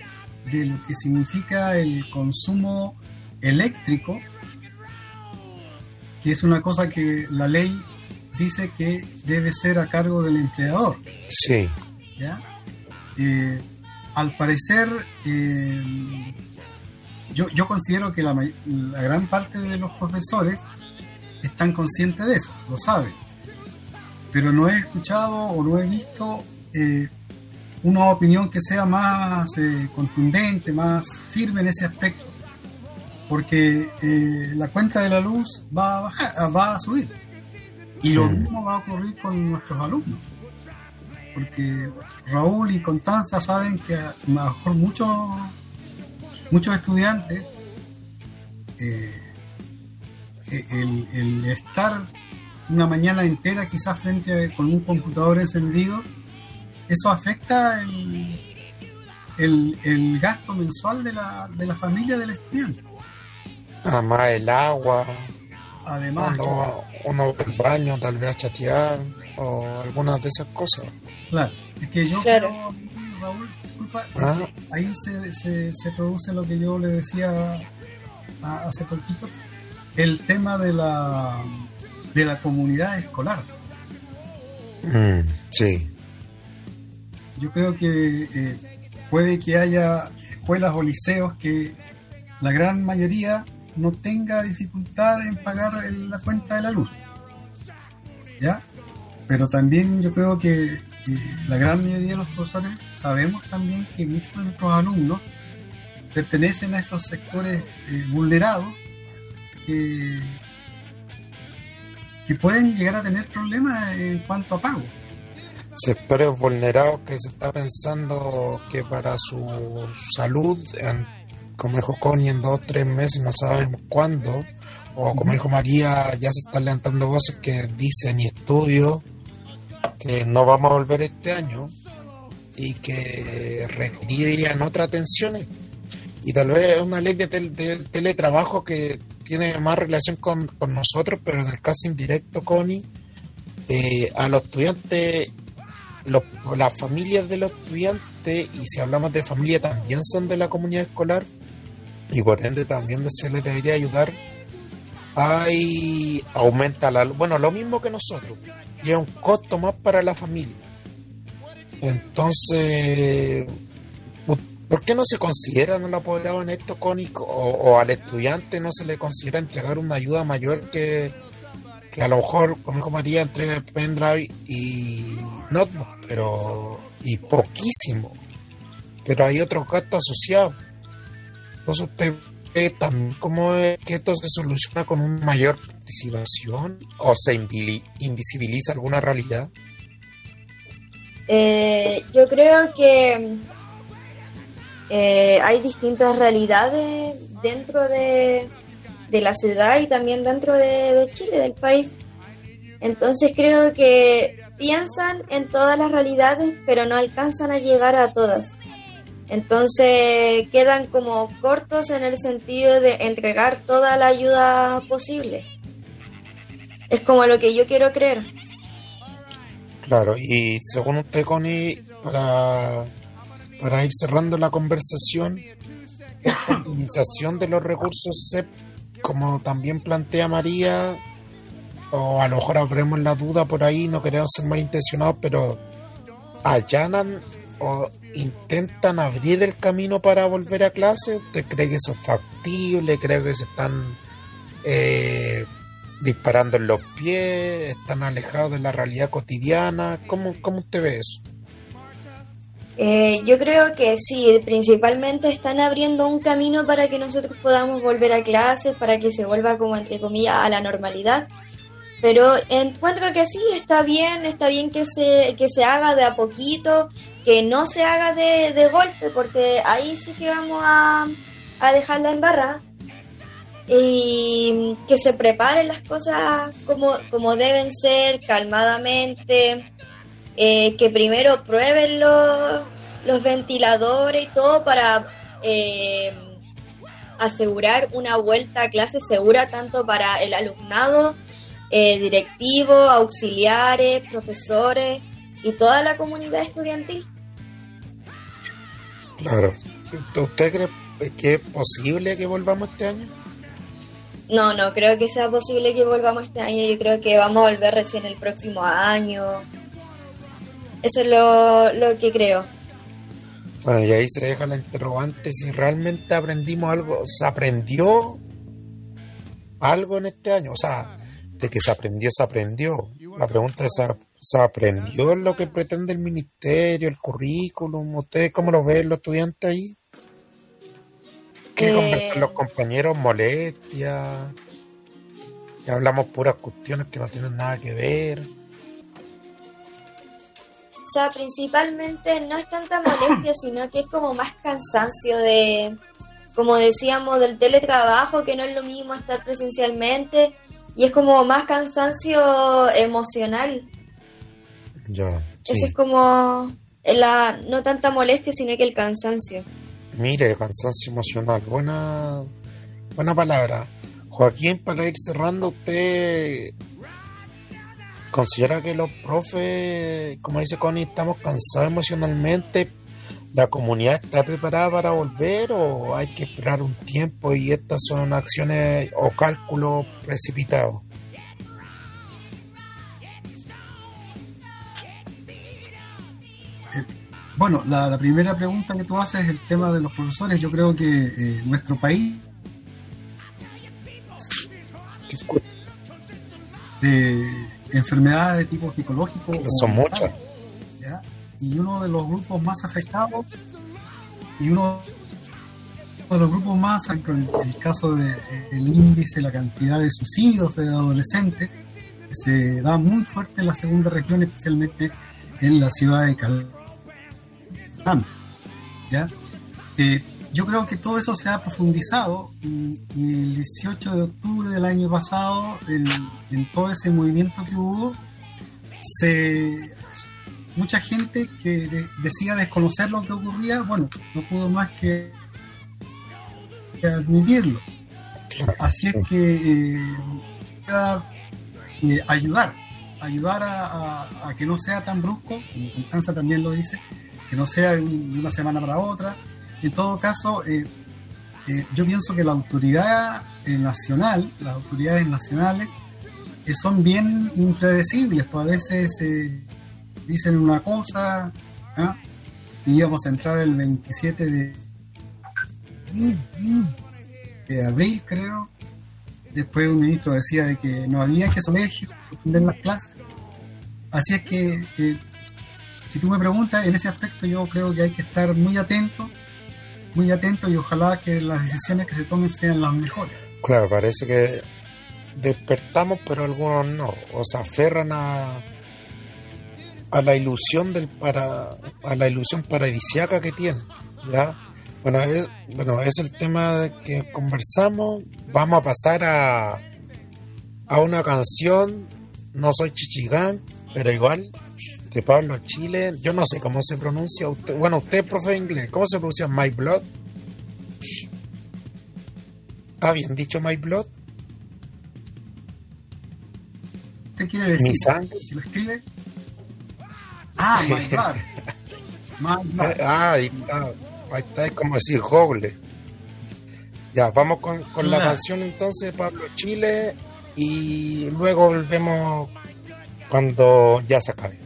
de lo que significa el consumo eléctrico, que es una cosa que la ley dice que debe ser a cargo del empleador. Sí, ¿ya? Eh, al parecer, eh, yo, yo considero que la, la gran parte de los profesores están conscientes de eso, lo saben. Pero no he escuchado o no he visto eh, una opinión que sea más eh, contundente, más firme en ese aspecto. Porque eh, la cuenta de la luz va a bajar, ah, va a subir. Y lo mismo va a ocurrir con nuestros alumnos porque Raúl y Constanza saben que a lo mejor muchos muchos estudiantes eh, eh, el, el estar una mañana entera quizás frente a, con un computador encendido eso afecta el, el, el gasto mensual de la, de la familia del estudiante además el agua, además uno va al baño, tal vez a chatear o algunas de esas cosas. Claro, es que yo Claro. creo, Raúl, disculpa, Ah. ahí se, se, se produce lo que yo le decía a- hace poquito, el tema de la de la comunidad escolar. Mm, sí, Yo creo que eh, puede que haya escuelas o liceos que la gran mayoría no tenga dificultad en pagar la cuenta de la luz. ¿Ya? Pero también yo creo que, la gran mayoría de los profesores sabemos también que muchos de nuestros alumnos pertenecen a esos sectores eh, vulnerados que pueden llegar a tener problemas en cuanto a pago. Sectores vulnerados que se está pensando que para su salud, en- como dijo Connie, en dos o tres meses, no sabemos cuándo, o como dijo María, ya se están levantando voces que dicen y estudios que no vamos a volver este año y que requerirían otras atenciones. Y tal vez es una ley de, tel- de teletrabajo que tiene más relación con, con nosotros, pero en el caso indirecto, Connie, eh, a los estudiantes los- las familias de los estudiantes, y si hablamos de familia, también son de la comunidad escolar, y por ende también se les debería ayudar. Hay aumenta la bueno, lo mismo que nosotros, y es un costo más para la familia. Entonces, ¿por qué no se considera el apoderado en esto, Connie? O, o al estudiante no se le considera entregar una ayuda mayor que, que a lo mejor, como dijo María, entrega el pendrive y notebook, pero y poquísimo. Pero hay otros gastos asociados. Entonces usted ve también cómo es que esto se soluciona con una mayor participación o se invisibiliza alguna realidad. Eh, yo creo que eh, hay distintas realidades dentro de, de la ciudad y también dentro de, de Chile, del país. Entonces creo que piensan en todas las realidades, pero no alcanzan a llegar a todas. Entonces quedan como cortos en el sentido de entregar toda la ayuda posible. Es como lo que yo quiero creer. Claro, y según usted, Connie, para, para ir cerrando la conversación, esta optimización de los recursos SEP, como también plantea María, o a lo mejor habremos la duda por ahí, no queremos ser malintencionados, pero allanan o intentan abrir el camino para volver a clase. ¿Usted cree que eso es factible? ¿Cree que se están eh, disparando en los pies? ¿Están alejados de la realidad cotidiana? ¿Cómo, cómo usted ve eso? Eh, yo creo que sí, principalmente están abriendo un camino para que nosotros podamos volver a clases, para que se vuelva como entre comillas a la normalidad. Pero encuentro que sí, está bien, está bien que se, que se haga de a poquito, que no se haga de, de golpe, porque ahí sí que vamos a, a dejarla en barra. Y que se preparen las cosas como, como deben ser, calmadamente, eh, que primero prueben los, los ventiladores y todo para eh, asegurar una vuelta a clase segura tanto para el alumnado, eh, directivo, auxiliares, profesores y toda la comunidad estudiantil. Claro. ¿Usted cree que es posible que volvamos este año? No, no creo que sea posible que volvamos este año. Yo creo que vamos a volver recién el próximo año. Eso es lo, lo que creo. Bueno, y ahí se deja la interrogante si realmente aprendimos algo, se aprendió algo en este año, o sea, de que se aprendió, se aprendió. La pregunta es, ¿se, aprendió lo que pretende el ministerio, el currículum? ¿Ustedes cómo lo ven los estudiantes ahí? ¿Qué Eh. conversan los compañeros? ¿Molestia? Ya hablamos puras cuestiones que no tienen nada que ver. O sea, principalmente no es tanta molestia, sino que es como más cansancio de, como decíamos, del teletrabajo, que no es lo mismo estar presencialmente, y es como más cansancio emocional. Ya, Eso es como la, no tanta molestia, sino que el cansancio. Mire, cansancio emocional. Buena, buena palabra. Joaquín, para ir cerrando, ¿usted considera que los profes, como dice Connie, estamos cansados emocionalmente? ¿La comunidad está preparada para volver o hay que esperar un tiempo y estas son acciones o cálculos precipitados? Bueno, la, la primera pregunta que tú haces es el tema de los profesores. Yo creo que eh, nuestro país de enfermedades de tipo psicológico Son muchas. Y uno de los grupos más afectados y uno de los grupos más, en el caso del índice, la cantidad de suicidios de adolescentes, se da muy fuerte en la segunda región, especialmente en la ciudad de Calama. ¿ya? Eh, yo creo que todo eso se ha profundizado y, y el 18 de octubre del año pasado, en, en todo ese movimiento que hubo, se, mucha gente que de- decía desconocer lo que ocurría, bueno, no pudo más que, que admitirlo. Así es que eh, eh, ayudar, ayudar a, a- a que no sea tan brusco, como Constanza también lo dice, que no sea de, un- de una semana para otra. En todo caso, eh, eh, yo pienso que la autoridad nacional, las autoridades nacionales, que son bien impredecibles, pues a veces dicen una cosa ¿ah? y íbamos a entrar el 27 de, abril, creo. Después un ministro decía de que no había que colegio suspender las clases. Así es que, que, si tú me preguntas, en ese aspecto yo creo que hay que estar muy atento, muy atento y ojalá que las decisiones que se tomen sean las mejores. Claro, parece que despertamos, pero algunos no. O se aferran a, a la ilusión del para a la ilusión paradisiaca que tienen. ¿ya? Bueno, es, bueno, es el tema de que conversamos. Vamos a pasar a, a una canción. No soy chichigán, pero igual, de Pablo Chile. Yo no sé cómo se pronuncia. Usted, bueno, usted profe inglés. ¿Cómo se pronuncia My Blood? ¿Está bien dicho My Blood? ¿Qué quiere decir? Mi sangre. Si lo escribe. Ah. Ah, ahí está. Ahí está, es como decir Google. Ya, vamos con, con la canción entonces Pablo Chile y luego volvemos cuando ya se acabe.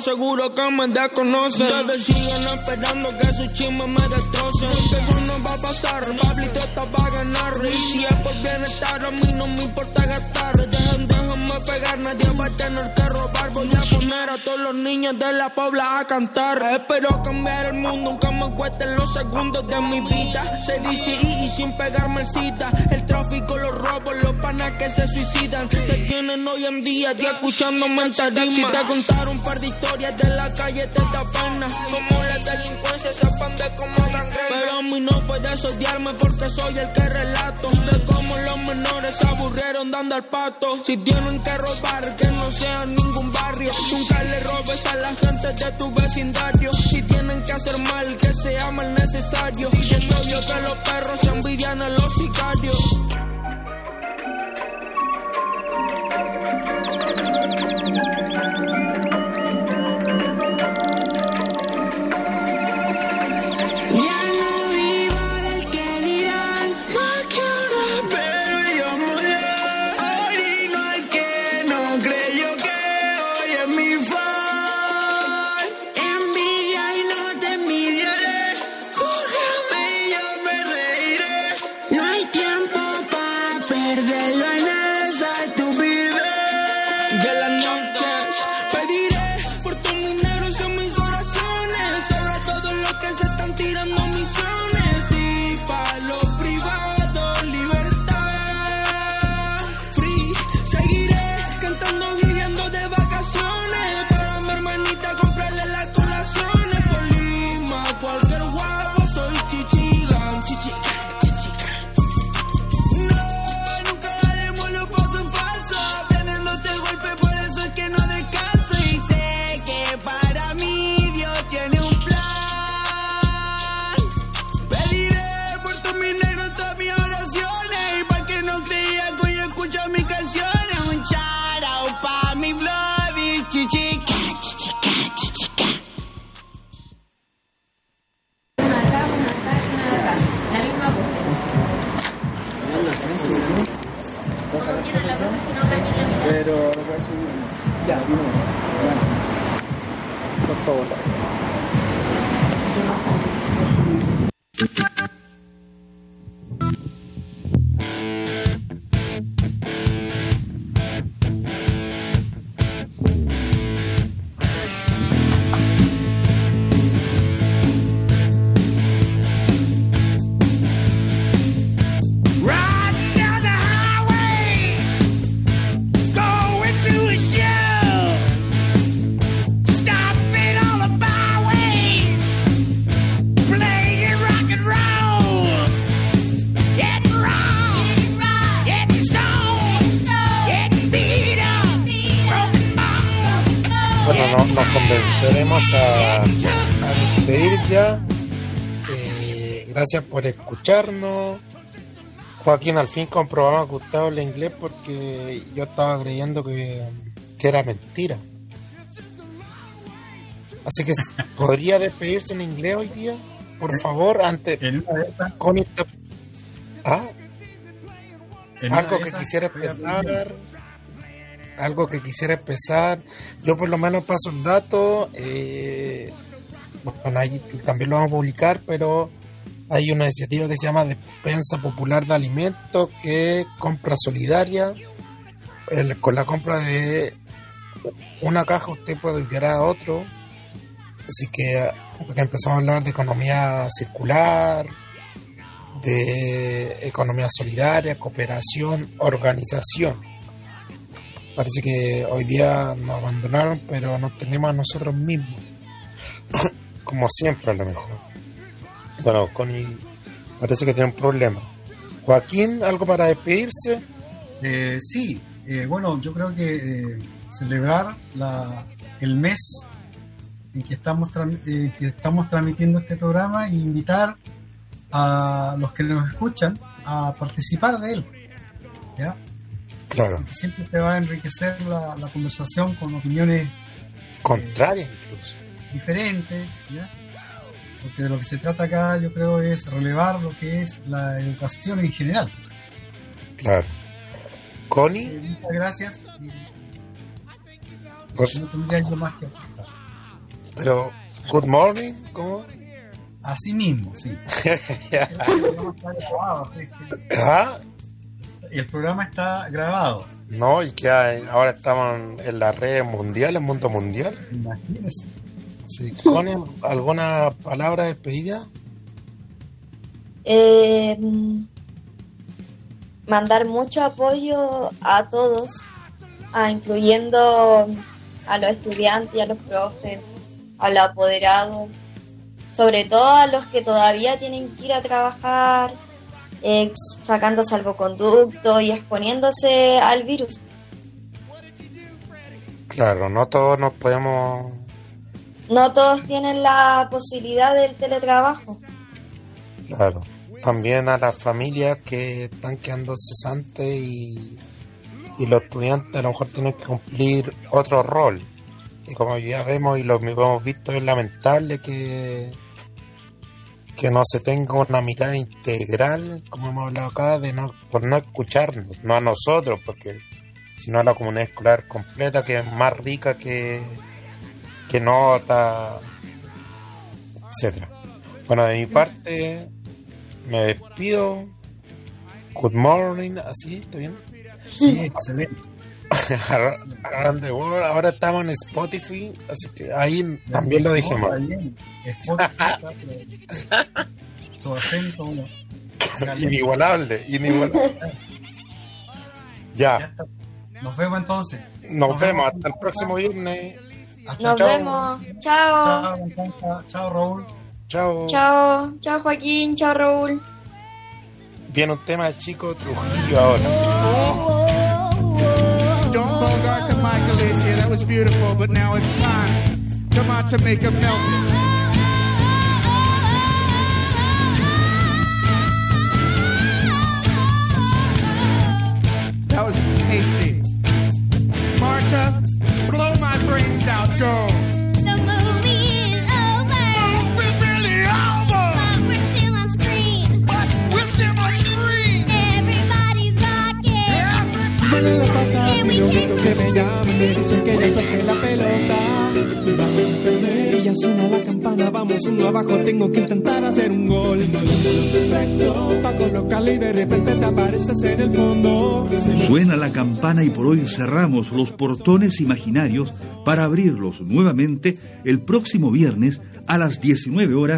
Seguro que me desconocen. Ustedes siguen esperando que su chisme me destrocen. Porque eso no va a pasar, Pablito está para ganar. Y si es por bienestar, a mí no me importa gastar. Pegar, nadie va a tener que robar. Voy a poner a todos los niños de la pobla a cantar. Espero cambiar el mundo, aunque me cuesten los segundos de mi vida. Se dice y, y sin pegarme el cita. El tráfico, los robos, los panas que se suicidan. Te tienen hoy en día, día escuchándome en tarima. Si te contar un par de historias de la calle, te da pena. Como la delincuencia se expande como. Pero a mí no puedes odiarme porque soy el que relato. De cómo los menores se aburrieron dando al pato. Si tienen que robar, que no sea ningún barrio. Nunca le robes a la gente de tu vecindario. Si tienen que hacer mal, que sea mal necesario. Y es obvio que los perros se envidian a los sicarios. Convenceremos a, a despedir ya. Eh, gracias por escucharnos. Joaquín, al fin comprobamos que Gustavo habla inglés porque yo estaba creyendo que, que era mentira. Así que podría despedirse en inglés hoy día, por favor, antes. Con esta- ¿Ah? Algo que quisiera aprendiendo. Algo que quisiera empezar. Yo por lo menos paso un dato. eh, también lo vamos a publicar, pero hay una iniciativa que se llama Despensa Popular de Alimentos, que compra solidaria. Con la compra de una caja usted puede enviar a otro. Así que empezamos a hablar de economía circular, de economía solidaria, cooperación, organización. Parece que hoy día nos abandonaron, pero nos tenemos a nosotros mismos. Como siempre, a lo mejor. Bueno, Connie parece que tiene un problema. Joaquín, ¿algo para despedirse? Eh, sí, eh, bueno, yo creo que eh, celebrar la, el mes en que estamos, eh, que estamos transmitiendo este programa e invitar a los que nos escuchan a participar de él. ¿ya? Claro. Siempre te va a enriquecer la, la conversación con opiniones Contrarias incluso. diferentes, ¿ya? porque de lo que se trata acá yo creo es relevar lo que es la educación en general. Claro. Connie, Eh, muchas gracias. Pues- no tendría yo más que aportar. pero good morning, ¿cómo? Así mismo, sí. Ya. El programa está grabado, así que-. El programa está grabado. No, y que hay- ahora estamos en- en las redes mundiales, el mundo mundial. Imagínese. Sí. ¿alguna palabra de despedida? Eh, mandar mucho apoyo a todos, a, incluyendo a los estudiantes y a los profes, a los apoderados, sobre todo a los que todavía tienen que ir a trabajar, eh, sacando salvoconducto y exponiéndose al virus. Claro, no todos nos podemos... No todos tienen la posibilidad del teletrabajo. Claro. También a las familias que están quedando cesantes y, y los estudiantes a lo mejor tienen que cumplir otro rol. Y como ya vemos y lo hemos visto, es lamentable que, que no se tenga una mirada integral, como hemos hablado acá, de no, por no escucharnos, no a nosotros, porque sino a la comunidad escolar completa, que es más rica que, que nota, etcétera. Bueno, de mi parte, me despido. Good morning, así, ¿está bien? Sí, excelente. Around the world. Ahora estamos en Spotify, así que ahí también lo dije mal. Su acento, Inigualable, inigualable. Ya, Nos vemos entonces. nos vemos hasta el próximo viernes. Hasta Nos chao. vemos. Chao. Chao, Raúl. Chao. Chao. Chao Joaquín. Chao Raúl. Viene un tema de Chico Trujillo ahora. Don't bogart to Michael Alicia. That was beautiful, but now it's time. Come on to make a melt. That was tasty. Marta, blow my brains out. Go. Me que me dicen que ya solté la pelota. Vamos a perder ya suena la campana. Vamos uno abajo, tengo que intentar hacer un gol. Perfecto, para colocarle y de repente te apareces en el fondo. Suena la campana y por hoy cerramos los portones imaginarios para abrirlos nuevamente el próximo viernes a las 19 horas